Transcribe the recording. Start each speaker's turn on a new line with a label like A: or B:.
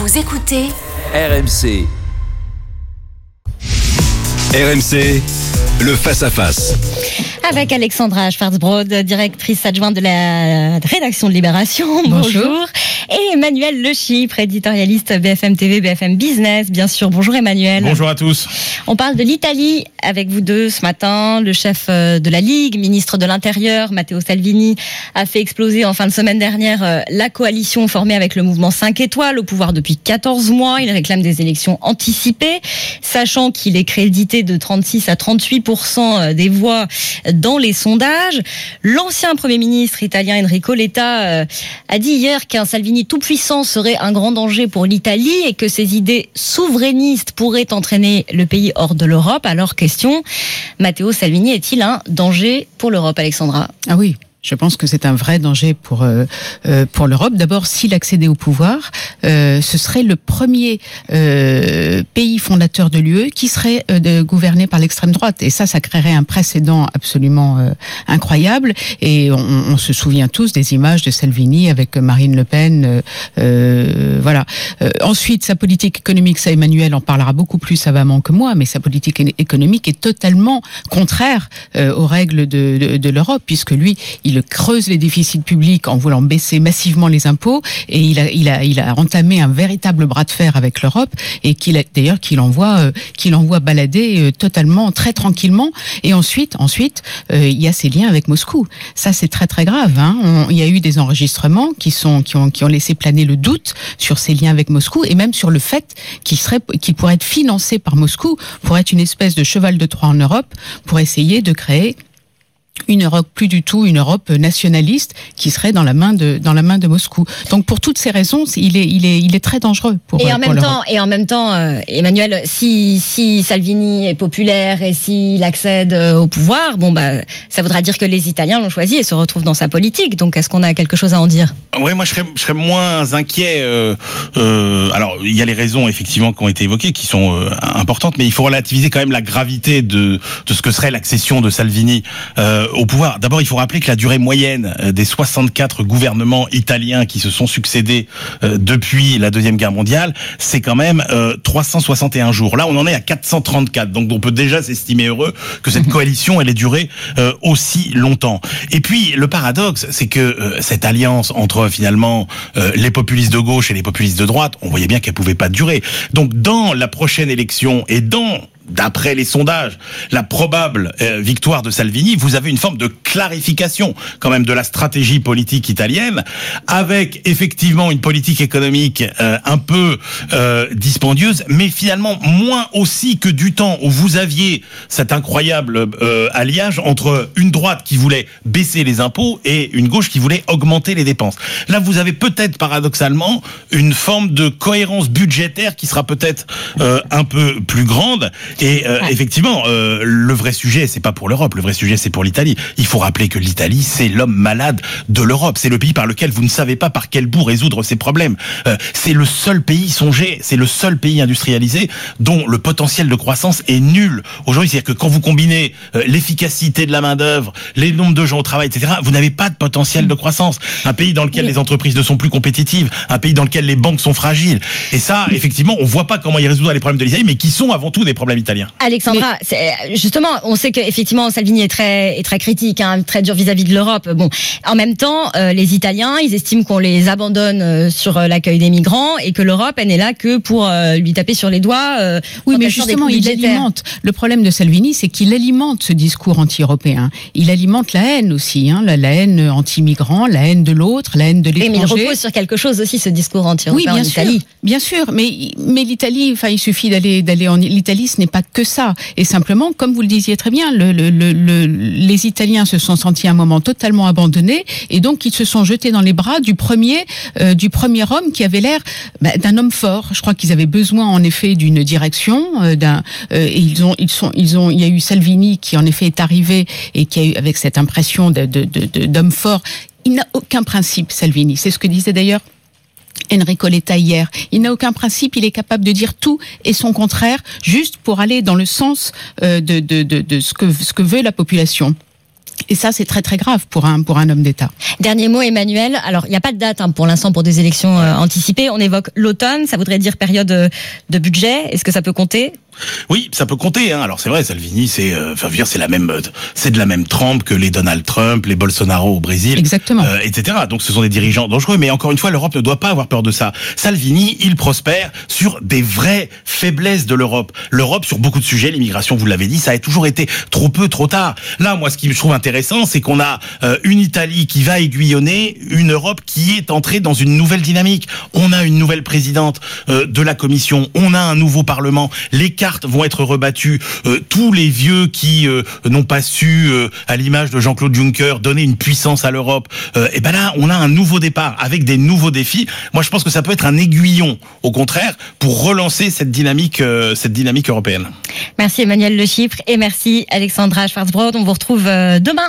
A: Vous écoutez
B: RMC.
C: RMC, le face-à-face.
D: Avec Alexandra Schwarzbrod, directrice adjointe de la rédaction de Libération. Bonjour. Et Emmanuel Le Chypre, éditorialiste BFM TV, BFM Business, bien sûr. Bonjour Emmanuel.
E: Bonjour à tous.
D: On parle de l'Italie avec vous deux ce matin. Le chef euh, de la Ligue, ministre de l'Intérieur, Matteo Salvini, a fait exploser en fin de semaine dernière euh, la coalition formée avec le mouvement 5 étoiles au pouvoir depuis 14 mois. Il réclame des élections anticipées, sachant qu'il est crédité de 36 à 38% euh, des voix dans les sondages. L'ancien Premier ministre italien Enrico Letta a dit hier qu'un Salvini tout puissant serait un grand danger pour l'Italie et que ses idées souverainistes pourraient entraîner le pays hors de l'Europe. Alors question, Matteo Salvini est-il un danger pour l'Europe, Alexandra?
F: Ah oui, je pense que c'est un vrai danger pour euh, euh, pour l'Europe. D'abord, s'il accédait au pouvoir, euh, ce serait le premier euh, pays fondateur de l'UE qui serait euh, de, gouverné par l'extrême droite. Et ça, ça créerait un précédent absolument euh, incroyable. Et on, on, se souvient tous des images de Salvini avec Marine Le Pen. Voilà. ensuite, sa politique économique, ça, Emmanuel en parlera beaucoup plus savamment que moi, mais sa politique économique est totalement contraire aux règles de, de, de l'Europe, puisque lui, creuse les déficits publics en voulant baisser massivement les impôts et il a, il il entamé un véritable bras de fer avec l'Europe et qu'il d'ailleurs qu'il envoie, euh, qu'il envoie balader euh, totalement, très tranquillement. Et ensuite, ensuite, euh, il y a ses liens avec Moscou. Ça, c'est très très grave. Hein. Il y a eu des enregistrements qui sont, qui ont, qui ont laissé planer le doute sur ses liens avec Moscou et même sur le fait qu'il serait, qu'il pourrait être financé par Moscou pour être une espèce de cheval de Troie en Europe pour essayer de créer une Europe plus du tout une Europe nationaliste qui serait dans la main de dans la main de Moscou. Donc pour toutes ces raisons, il est il est il est très dangereux pour
D: Et en
F: pour
D: même temps et en même temps euh, Emmanuel si si Salvini est populaire et s'il accède euh, au pouvoir, bon bah ça voudra dire que les Italiens l'ont choisi et se retrouvent dans sa politique. Donc est-ce qu'on a quelque chose à en dire?
E: Oui, moi je serais je serais moins inquiet euh, euh, alors il y a les raisons effectivement qui ont été évoquées qui sont euh, importantes mais il faut relativiser quand même la gravité de de ce que serait l'accession de Salvini euh, au pouvoir. D'abord, il faut rappeler que la durée moyenne euh, des 64 gouvernements italiens qui se sont succédés euh, depuis la Deuxième Guerre mondiale, c'est quand même euh, 361 jours. Là, on en est à 434. Donc, on peut déjà s'estimer heureux que cette coalition, elle ait duré euh, aussi longtemps. Et puis, le paradoxe, c'est que euh, cette alliance entre, finalement, euh, les populistes de gauche et les populistes de droite, on voyait bien qu'elle pouvait pas durer. Donc, dans la prochaine élection et dans d'après les sondages, la probable euh, victoire de Salvini, vous avez une forme de clarification quand même de la stratégie politique italienne, avec effectivement une politique économique euh, un peu euh, dispendieuse, mais finalement moins aussi que du temps où vous aviez cet incroyable alliage entre une droite qui voulait baisser les impôts et une gauche qui voulait augmenter les dépenses. Là, vous avez peut-être paradoxalement une forme de cohérence budgétaire qui sera peut-être un peu plus grande. Et euh, ouais. effectivement, euh, le vrai sujet, c'est pas pour l'Europe, le vrai sujet, c'est pour l'Italie. Il faut rappeler que l'Italie, c'est l'homme malade de l'Europe. C'est le pays par lequel vous ne savez pas par quel bout résoudre ses problèmes. Euh, c'est le seul pays, songez, c'est le seul pays industrialisé dont le potentiel de croissance est nul. Aujourd'hui, c'est-à-dire que quand vous combinez euh, l'efficacité de la main-d'œuvre, les nombres de gens au travail, etc., vous n'avez pas de potentiel de croissance. Un pays dans lequel les entreprises ne sont plus compétitives, un pays dans lequel les banques sont fragiles. Et ça, effectivement, on voit pas comment il résoudra les problèmes de l'Italie, mais qui sont avant tout des problèmes italiens.
D: Alexandra, mais... justement, on sait qu'effectivement Salvini est très, est très critique, hein, très dur vis-à-vis -vis de l'Europe. Bon, en même temps, euh, les Italiens, ils estiment qu'on les abandonne euh, sur euh, l'accueil des migrants et que l'Europe, elle n'est là que pour euh, lui taper sur les doigts. euh,
F: oui, mais justement, il alimente. Le problème de Salvini, c'est qu'il alimente ce discours anti-européen. Il alimente la haine aussi, hein, la, la haine anti-migrant, la haine de l'autre, la haine de l'étranger.
D: Mais il repose sur quelque chose aussi, ce discours anti-européen
F: oui, bien
D: en
F: sûr,
D: Italie.
F: Bien sûr, mais mais l'Italie, enfin, il suffit d'aller d'aller en l'Italie, ce n'est pas que ça. Et simplement, comme vous le disiez très bien, le, le, le, les Italiens se sont sentis à un moment totalement abandonnés et donc ils se sont jetés dans les bras du premier, euh, du premier homme qui avait l'air bah, d'un homme fort. Je crois qu'ils avaient besoin en effet d'une direction, euh, euh, et ils ont, ils ont, il y a eu Salvini qui en effet est arrivé et qui a eu avec cette impression de, d'homme fort. Il n'a aucun principe, Salvini. C'est ce que disait d'ailleurs Enrico Letta hier. Il n'a aucun principe, il est capable de dire tout et son contraire, juste pour aller dans le sens euh, de, de, de, ce, que, ce que veut la population. Et ça, c'est très très grave pour un pour un homme d'État.
D: Dernier mot, Emmanuel. Alors, il n'y a pas de date hein, pour l'instant pour des élections euh, anticipées. On évoque l'automne. Ça voudrait dire période euh, de budget. Est-ce que ça peut compter?
E: Oui, ça peut compter. Hein. Alors c'est vrai, Salvini, c'est, euh, enfin, c'est la même, euh, c'est de la même trempe que les Donald Trump, les Bolsonaro au Brésil,
F: exactement,
E: euh, etc. Donc ce sont des dirigeants dangereux. Mais encore une fois, l'Europe ne doit pas avoir peur de ça. Salvini, il prospère sur des vraies faiblesses de l'Europe. L'Europe, sur beaucoup de sujets, l'immigration, vous l'avez dit, ça a toujours été trop peu, trop tard. Là, moi, ce qui me trouve intéressant, c'est qu'on a une Italie qui va aiguillonner une Europe qui est entrée dans une nouvelle dynamique. On a une nouvelle présidente de la Commission, on a un nouveau Parlement. Les vont être rebattues. Euh, tous les vieux qui euh, n'ont pas su, euh, à l'image de Jean-Claude Juncker, donner une puissance à l'Europe, et ben là, on a un nouveau départ avec des nouveaux défis. Moi, je pense que ça peut être un aiguillon, au contraire, pour relancer cette dynamique, cette dynamique européenne.
D: Merci Emmanuel Le Chypre et merci Alexandra Schwarzbrod. On vous retrouve demain.